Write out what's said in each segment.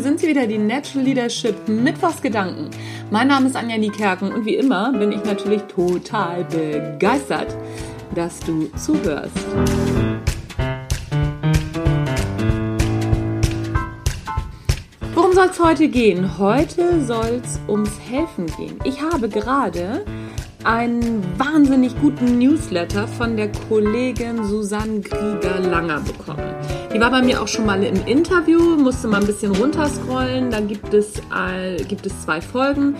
sind sie wieder, die Natural Leadership Mittwochsgedanken. Mein Name ist Anja Niekerken und wie immer bin ich natürlich total begeistert, dass du zuhörst. Worum soll es heute gehen? Heute soll es ums Helfen gehen. Ich habe gerade einen wahnsinnig guten Newsletter von der Kollegin Susanne Grieger-Langer bekommen. Die war bei mir auch schon mal im Interview, musste mal ein bisschen runterscrollen. Da gibt es, äh, gibt es zwei Folgen.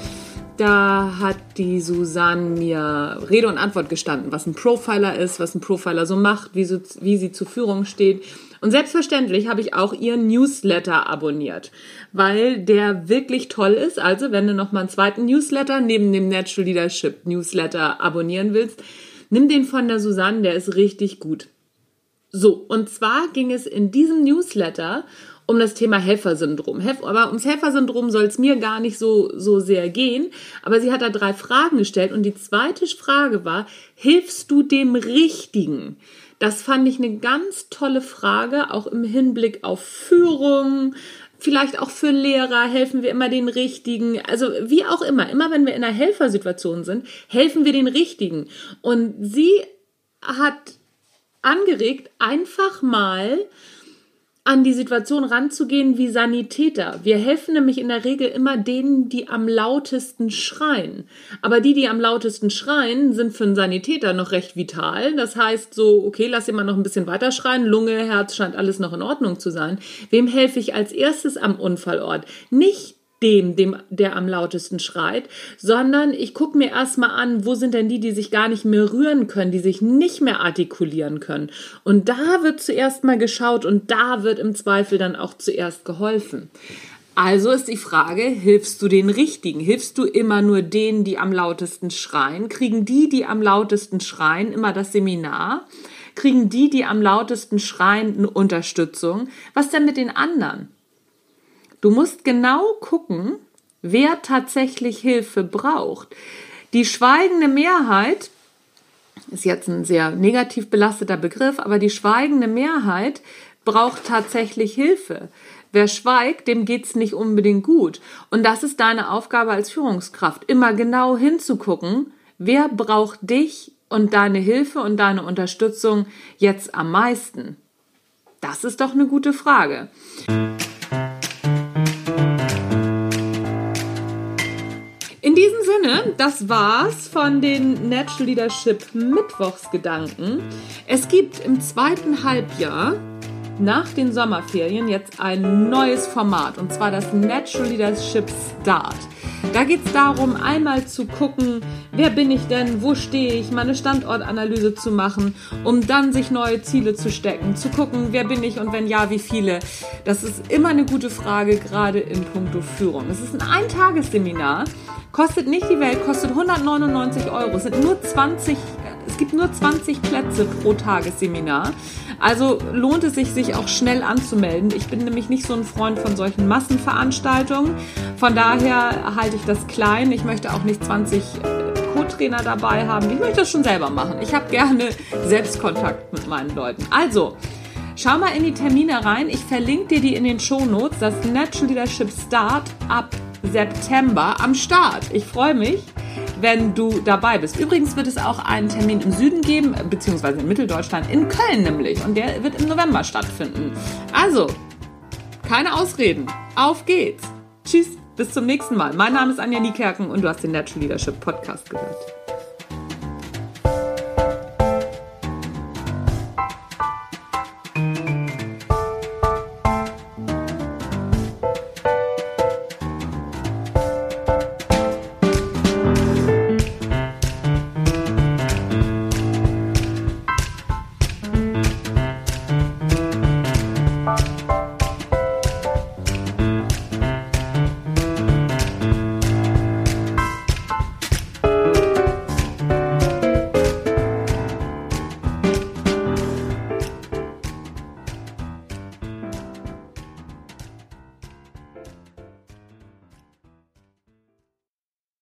Da hat die Susanne mir Rede und Antwort gestanden, was ein Profiler ist, was ein Profiler so macht, wie, so, wie sie zur Führung steht. Und selbstverständlich habe ich auch ihren Newsletter abonniert, weil der wirklich toll ist. Also, wenn du noch mal einen zweiten Newsletter neben dem Natural Leadership Newsletter abonnieren willst, nimm den von der Susanne, der ist richtig gut. So, und zwar ging es in diesem Newsletter um das Thema Helfersyndrom. Aber ums Helfersyndrom soll es mir gar nicht so, so sehr gehen. Aber sie hat da drei Fragen gestellt und die zweite Frage war, hilfst du dem Richtigen? Das fand ich eine ganz tolle Frage, auch im Hinblick auf Führung, vielleicht auch für Lehrer helfen wir immer den Richtigen. Also wie auch immer, immer wenn wir in einer Helfersituation sind, helfen wir den Richtigen. Und sie hat angeregt, einfach mal an die Situation ranzugehen wie Sanitäter. Wir helfen nämlich in der Regel immer denen, die am lautesten schreien. Aber die, die am lautesten schreien, sind für einen Sanitäter noch recht vital. Das heißt so, okay, lass ihn mal noch ein bisschen weiter schreien. Lunge, Herz scheint alles noch in Ordnung zu sein. Wem helfe ich als erstes am Unfallort? Nicht dem, dem, der am lautesten schreit, sondern ich gucke mir erstmal an, wo sind denn die, die sich gar nicht mehr rühren können, die sich nicht mehr artikulieren können. Und da wird zuerst mal geschaut und da wird im Zweifel dann auch zuerst geholfen. Also ist die Frage, hilfst du den Richtigen? Hilfst du immer nur denen, die am lautesten schreien? Kriegen die, die am lautesten schreien, immer das Seminar? Kriegen die, die am lautesten schreien, eine Unterstützung? Was denn mit den anderen? Du musst genau gucken, wer tatsächlich Hilfe braucht. Die schweigende Mehrheit ist jetzt ein sehr negativ belasteter Begriff, aber die schweigende Mehrheit braucht tatsächlich Hilfe. Wer schweigt, dem geht's nicht unbedingt gut. Und das ist deine Aufgabe als Führungskraft, immer genau hinzugucken, wer braucht dich und deine Hilfe und deine Unterstützung jetzt am meisten. Das ist doch eine gute Frage. Sinne, das war's von den Natural Leadership Mittwochsgedanken. Es gibt im zweiten Halbjahr nach den Sommerferien jetzt ein neues Format und zwar das Natural Leadership Start. Da geht es darum, einmal zu gucken, wer bin ich denn, wo stehe ich, meine Standortanalyse zu machen, um dann sich neue Ziele zu stecken, zu gucken, wer bin ich und wenn ja, wie viele. Das ist immer eine gute Frage, gerade in puncto Führung. Es ist ein Eintagesseminar Kostet nicht die Welt, kostet 199 Euro. Es sind nur 20, es gibt nur 20 Plätze pro Tagesseminar. Also lohnt es sich, sich auch schnell anzumelden. Ich bin nämlich nicht so ein Freund von solchen Massenveranstaltungen. Von daher halte ich das klein. Ich möchte auch nicht 20 Co-Trainer dabei haben. Ich möchte das schon selber machen. Ich habe gerne Selbstkontakt mit meinen Leuten. Also, Schau mal in die Termine rein. Ich verlinke dir die in den Show Notes. Das Natural Leadership Start ab September am Start. Ich freue mich, wenn du dabei bist. Übrigens wird es auch einen Termin im Süden geben, beziehungsweise in Mitteldeutschland, in Köln nämlich. Und der wird im November stattfinden. Also, keine Ausreden. Auf geht's. Tschüss, bis zum nächsten Mal. Mein Name ist Anja Niekerken und du hast den Natural Leadership Podcast gehört.